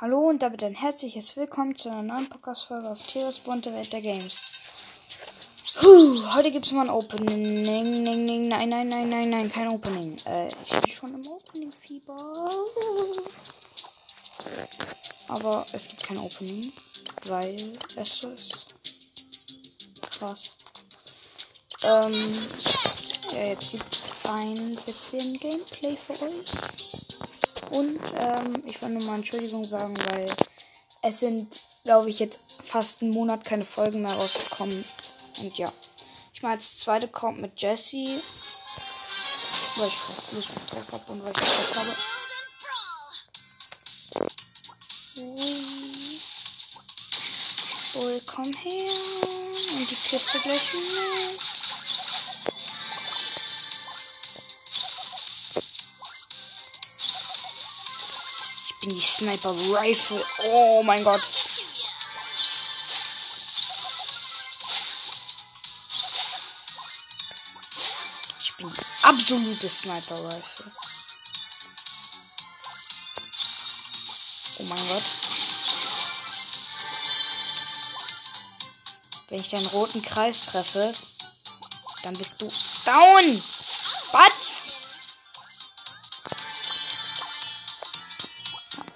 Hallo und damit ein herzliches Willkommen zu einer neuen Podcast-Folge auf Theos bunte Welt der Games. Puh, heute es mal ein Opening. Nein, nein, nein, nein, nein, kein Opening. Äh, ich bin schon im Opening-Fieber. Aber es gibt kein Opening, weil es so ist. Krass. Ähm, ja, jetzt gibt es ein bisschen Gameplay für euch. Und ähm, ich wollte nur mal Entschuldigung sagen, weil es sind, glaube ich, jetzt fast einen Monat keine Folgen mehr rausgekommen. Und ja. Ich mache jetzt zweite kommt mit Jesse. Weil ich Lust drauf habe und weil ich das habe. Bull, komm her. Und die Kiste gleich mit. Die Sniper Rifle. Oh mein Gott. Ich bin die absolute Sniper Rifle. Oh mein Gott. Wenn ich deinen roten Kreis treffe, dann bist du down. Was?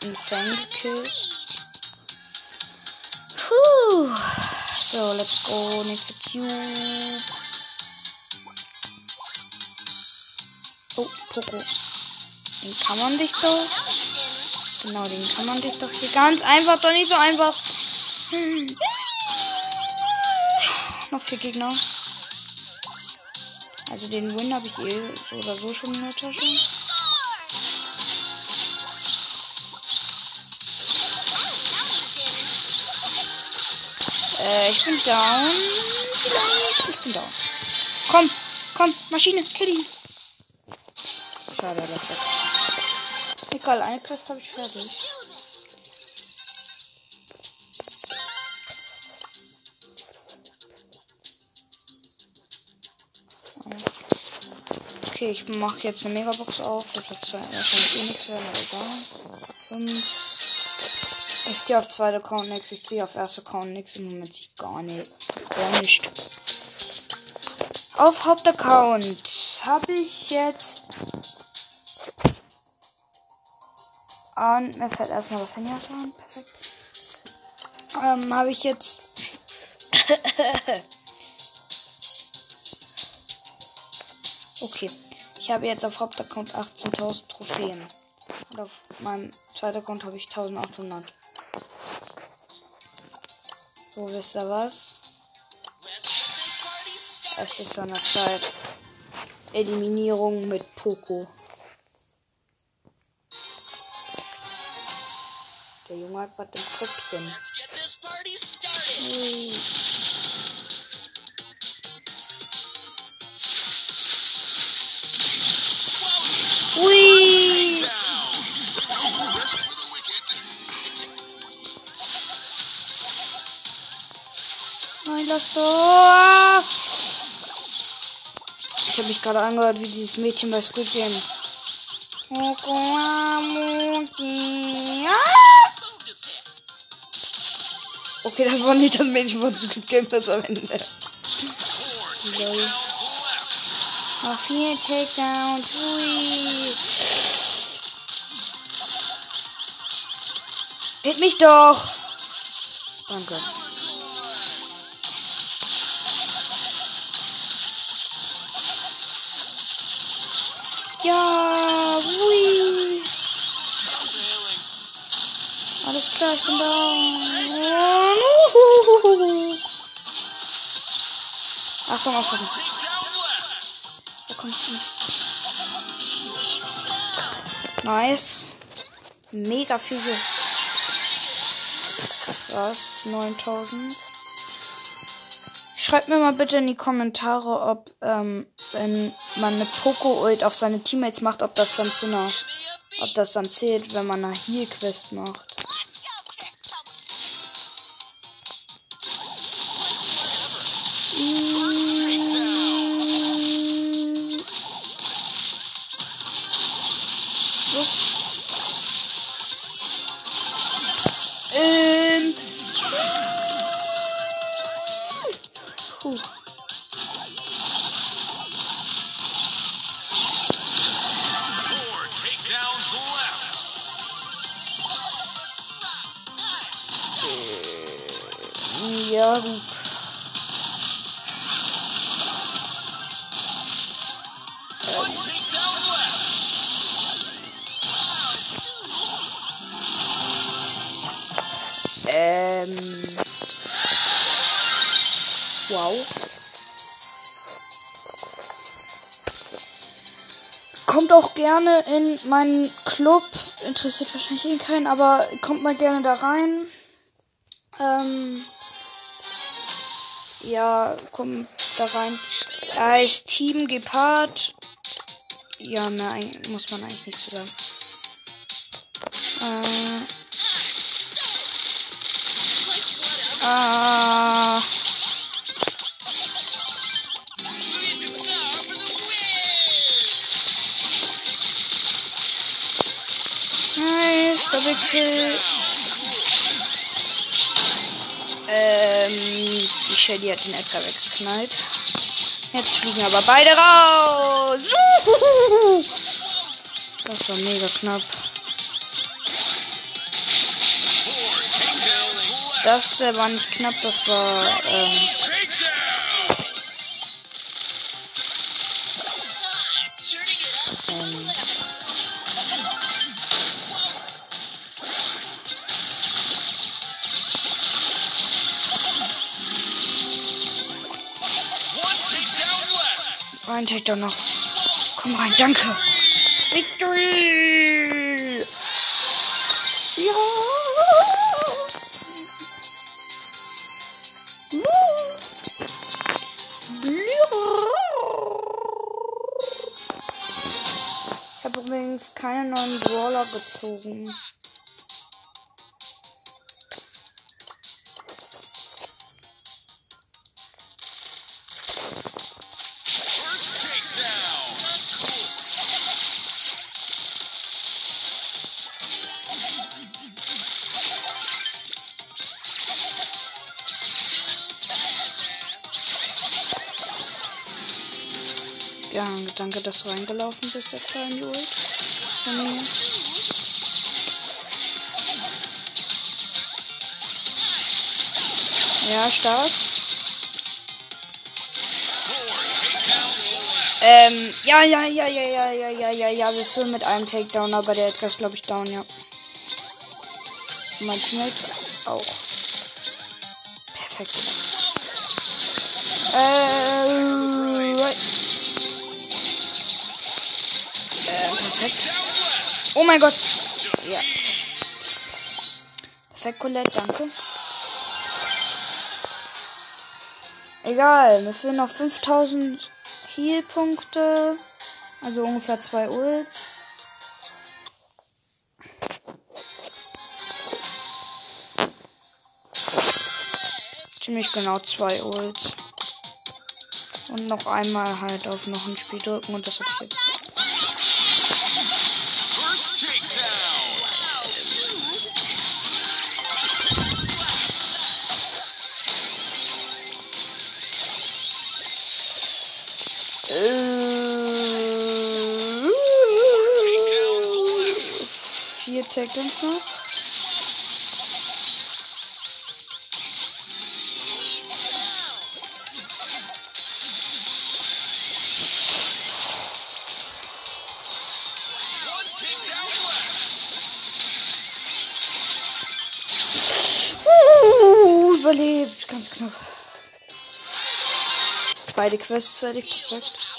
Einen Fang gekillt. Puh. So, let's go. Nächste Cube. Oh, Poco. Den kann man dich doch. Genau, den kann man dich doch hier ganz einfach, doch nicht so einfach. Hm. Noch vier Gegner. Also den Win habe ich eh so oder so schon in der Tasche. Äh, ich bin down. Vielleicht. Ich bin down. Komm, komm, Maschine, kill ihn. Schade, das ist. Egal, eine Quest habe ich fertig. Okay, ich mache jetzt eine Megabox auf. Das wird wahrscheinlich eh nichts werden, aber egal. Fünf. Ich ziehe auf zweiter Account nichts, ich ziehe auf erster Account nichts. Im Moment sieht gar nicht. Gar nicht. Auf Hauptaccount habe ich jetzt. Und mir fällt erstmal das Handy aus an. Perfekt. Ähm, habe ich jetzt. okay. Ich habe jetzt auf Hauptaccount 18.000 Trophäen. Und auf meinem zweiten Account habe ich 1800. So, wisst ihr was? Es ist an der Zeit. Eliminierung mit Poco. Der Junge hat was im Köpfchen. Ui. Ui. das doch. Ich habe mich gerade angehört wie dieses Mädchen bei Squid Game. Okay, das war nicht das Mädchen von Squid Game, das am Ende. Lol. Auf hier, Takedown. Ui. Hit mich doch. Danke. Ja, hui. Alles klar, ich bin da. Achtung, Achtung. Da kommt Nice. Mega viel. Was? 9000. Schreibt mir mal bitte in die Kommentare, ob, ähm, wenn man eine Poco-Ult auf seine Teammates macht, ob das dann zu einer, ob das dann zählt, wenn man eine Heal-Quest macht. Ja, Ähm. Wow. Kommt auch gerne in meinen Club. Interessiert wahrscheinlich eh keinen, aber kommt mal gerne da rein. Ähm. Ja, kommt da rein. Er heißt Team Gepard. Ja, nein, muss man eigentlich nicht sagen. Äh. Ah. Nice, Kill. Ähm, die Shelly hat den Edgar weggeknallt. Jetzt fliegen aber beide raus. Das war mega knapp. Das äh, war nicht knapp, das war. Ähm, ähm, Ein Takedown noch. Komm rein, danke. Victory! Keine neuen Brawler gezogen. Ja, danke, dass du reingelaufen bist, der kleine Ult. Von mir. Ja, stark. Ähm, ja, ja, ja, ja, ja, ja, ja, ja, ja, wir führen mit einem Takedown, aber der Edgar ist, glaube ich, down, ja. Mein Teammate auch. Perfekt. Äh, right. Äh, perfekt. Oh mein Gott. Ja. Perfekt, Colette, danke. Egal, wir fehlen noch 5000 Heal-Punkte. Also ungefähr zwei Ults. Ziemlich genau zwei Ults. Und noch einmal halt auf noch ein Spiel drücken und das hab ich jetzt. Vier Takedowns noch. Uh, überlebt, ganz knapp. Beide Quests fertig, perfekt.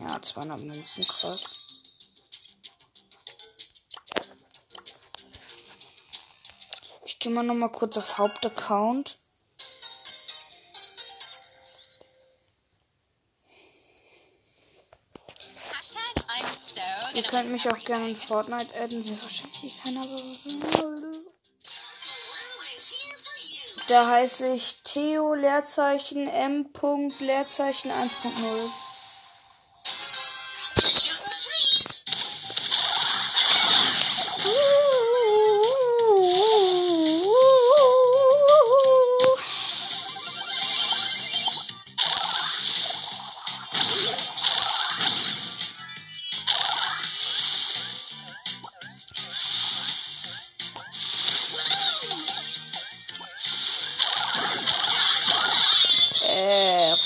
Ja, 200 Münzen, krass. Ich gehe mal noch mal kurz auf Hauptaccount. Ihr könnt mich auch gerne in Fortnite adden, will wahrscheinlich keiner. Da heiße ich Theo Leerzeichen M. Leerzeichen 1.0.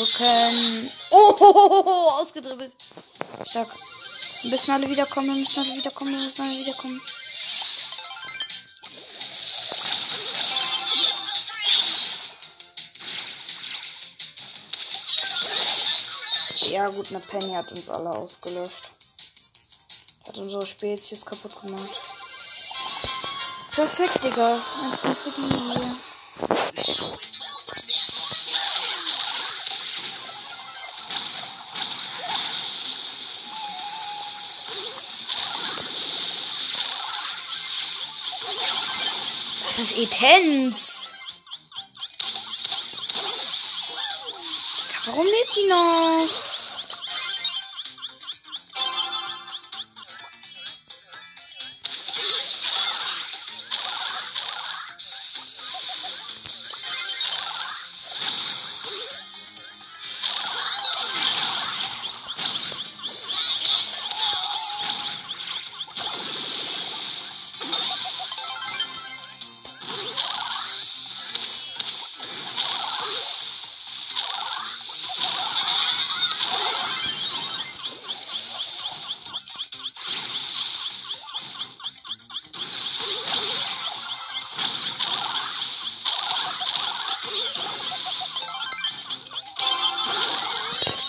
Rücken. Oh, ausgedribbelt. Stark. Wir müssen alle wiederkommen, wir müssen alle wiederkommen, wir müssen alle wiederkommen. Ja gut, eine Penny hat uns alle ausgelöscht. Hat unsere Spezies kaputt gemacht. Perfekt, Digga. Eins mehr für die. Das ist Etens. Warum lebt die noch?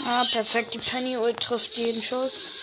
Ah, perfekt. Die Penny Ult trifft jeden Schuss.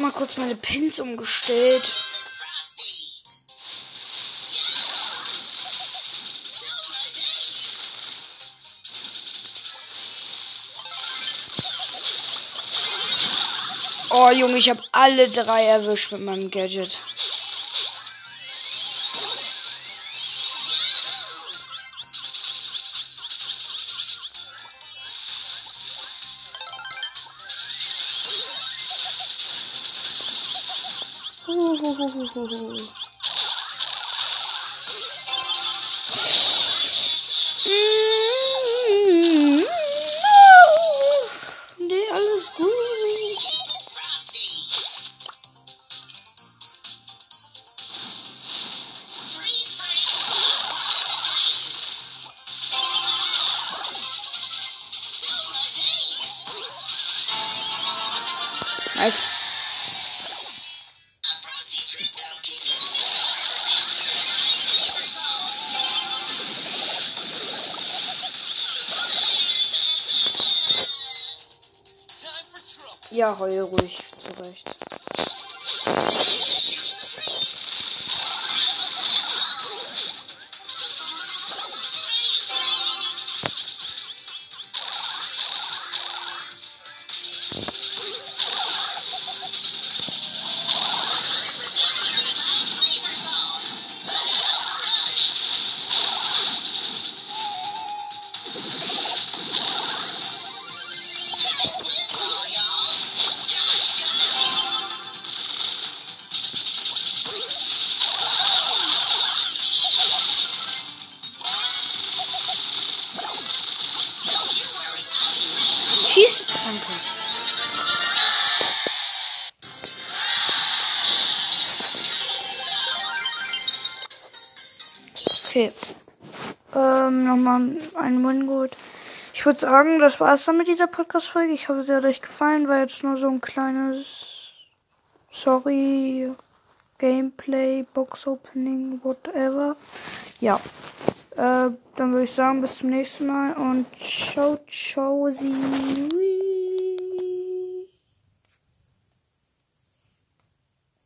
Mal kurz meine Pins umgestellt. Oh, Junge, ich habe alle drei erwischt mit meinem Gadget. Mm, Ja, heul ruhig, zurecht. Okay. Ähm, nochmal ein Win gut. Ich würde sagen, das war es dann mit dieser Podcast-Folge. Ich hoffe, sie hat euch gefallen. War jetzt nur so ein kleines Sorry Gameplay, Box Opening, whatever. Ja. Äh, dann würde ich sagen, bis zum nächsten Mal und ciao, ciao, sie.